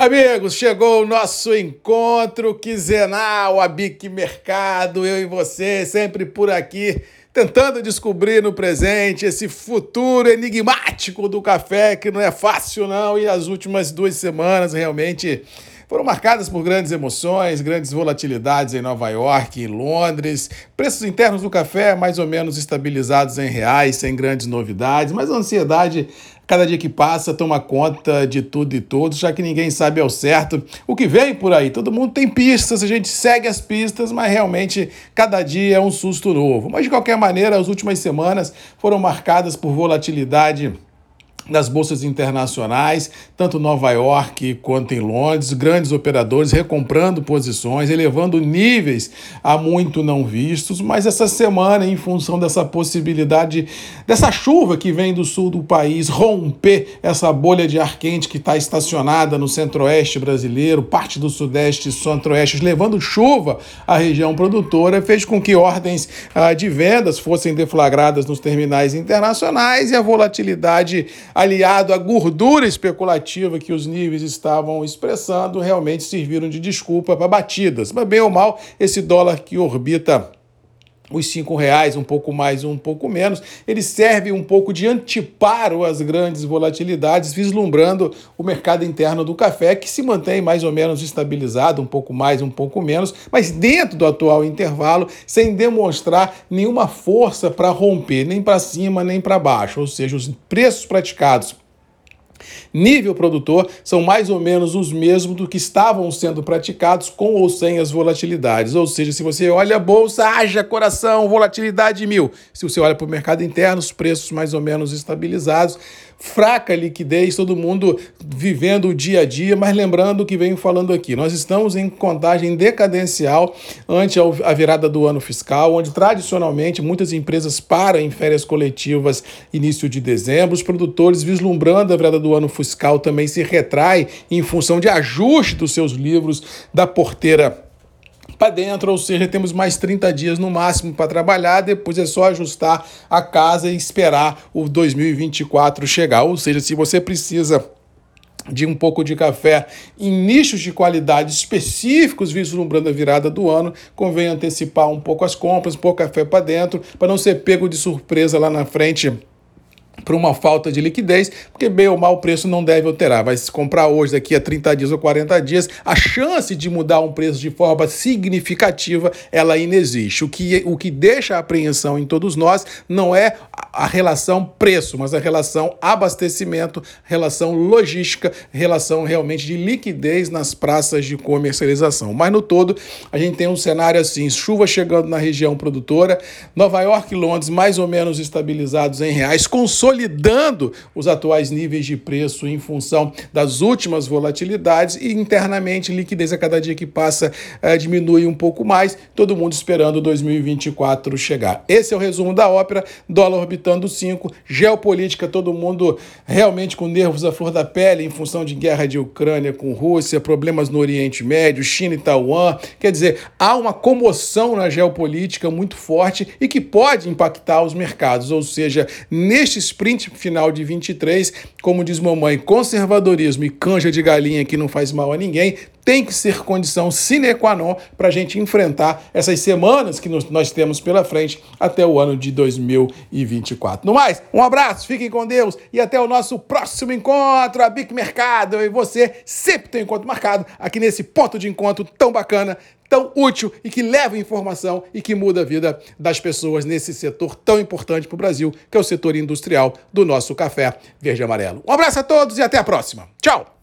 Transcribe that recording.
Amigos, chegou o nosso encontro quinzenal, a Bic Mercado, eu e você, sempre por aqui, tentando descobrir no presente esse futuro enigmático do café, que não é fácil não, e as últimas duas semanas realmente foram marcadas por grandes emoções, grandes volatilidades em Nova York, em Londres, preços internos do café mais ou menos estabilizados em reais, sem grandes novidades, mas a ansiedade Cada dia que passa toma conta de tudo e todos, já que ninguém sabe ao certo o que vem por aí. Todo mundo tem pistas, a gente segue as pistas, mas realmente cada dia é um susto novo. Mas de qualquer maneira, as últimas semanas foram marcadas por volatilidade das bolsas internacionais, tanto Nova York quanto em Londres, grandes operadores recomprando posições, elevando níveis há muito não vistos, mas essa semana, em função dessa possibilidade, dessa chuva que vem do sul do país, romper essa bolha de ar quente que está estacionada no centro-oeste brasileiro, parte do sudeste e centro-oeste, levando chuva à região produtora, fez com que ordens ah, de vendas fossem deflagradas nos terminais internacionais e a volatilidade aliado à gordura especulativa que os níveis estavam expressando, realmente serviram de desculpa para batidas. Mas bem ou mal, esse dólar que orbita os cinco reais, um pouco mais, um pouco menos, ele serve um pouco de anteparo às grandes volatilidades, vislumbrando o mercado interno do café, que se mantém mais ou menos estabilizado, um pouco mais, um pouco menos, mas dentro do atual intervalo, sem demonstrar nenhuma força para romper, nem para cima, nem para baixo, ou seja, os preços praticados nível produtor são mais ou menos os mesmos do que estavam sendo praticados com ou sem as volatilidades. Ou seja, se você olha a bolsa, haja coração, volatilidade mil. Se você olha para o mercado interno, os preços mais ou menos estabilizados fraca liquidez, todo mundo vivendo o dia a dia, mas lembrando o que venho falando aqui, nós estamos em contagem decadencial ante a virada do ano fiscal, onde tradicionalmente muitas empresas param em férias coletivas início de dezembro, os produtores vislumbrando a virada do ano fiscal também se retrai em função de ajuste dos seus livros da porteira para dentro, ou seja, temos mais 30 dias no máximo para trabalhar, depois é só ajustar a casa e esperar o 2024 chegar. Ou seja, se você precisa de um pouco de café em nichos de qualidade específicos, vislumbrando a virada do ano, convém antecipar um pouco as compras, pôr café para dentro, para não ser pego de surpresa lá na frente por uma falta de liquidez, porque bem ou mal o preço não deve alterar. Vai se comprar hoje, daqui a 30 dias ou 40 dias, a chance de mudar um preço de forma significativa, ela ainda existe. O que, o que deixa a apreensão em todos nós não é a relação preço, mas a relação abastecimento, relação logística, relação realmente de liquidez nas praças de comercialização. Mas no todo, a gente tem um cenário assim, chuva chegando na região produtora, Nova York e Londres mais ou menos estabilizados em reais, consolidando consolidando os atuais níveis de preço em função das últimas volatilidades e internamente liquidez a cada dia que passa eh, diminui um pouco mais, todo mundo esperando 2024 chegar. Esse é o resumo da ópera, dólar orbitando 5, geopolítica, todo mundo realmente com nervos à flor da pele em função de guerra de Ucrânia com Rússia, problemas no Oriente Médio, China e Taiwan. Quer dizer, há uma comoção na geopolítica muito forte e que pode impactar os mercados, ou seja, nestes sprint final de 23, como diz mamãe, conservadorismo e canja de galinha que não faz mal a ninguém, tem que ser condição sine qua non para a gente enfrentar essas semanas que nós temos pela frente até o ano de 2024. No mais, um abraço, fiquem com Deus e até o nosso próximo encontro, a Bic Mercado. Eu e você sempre tem encontro marcado aqui nesse ponto de encontro tão bacana, tão útil e que leva informação e que muda a vida das pessoas nesse setor tão importante para o Brasil, que é o setor industrial do nosso café verde amarelo. Um abraço a todos e até a próxima. Tchau!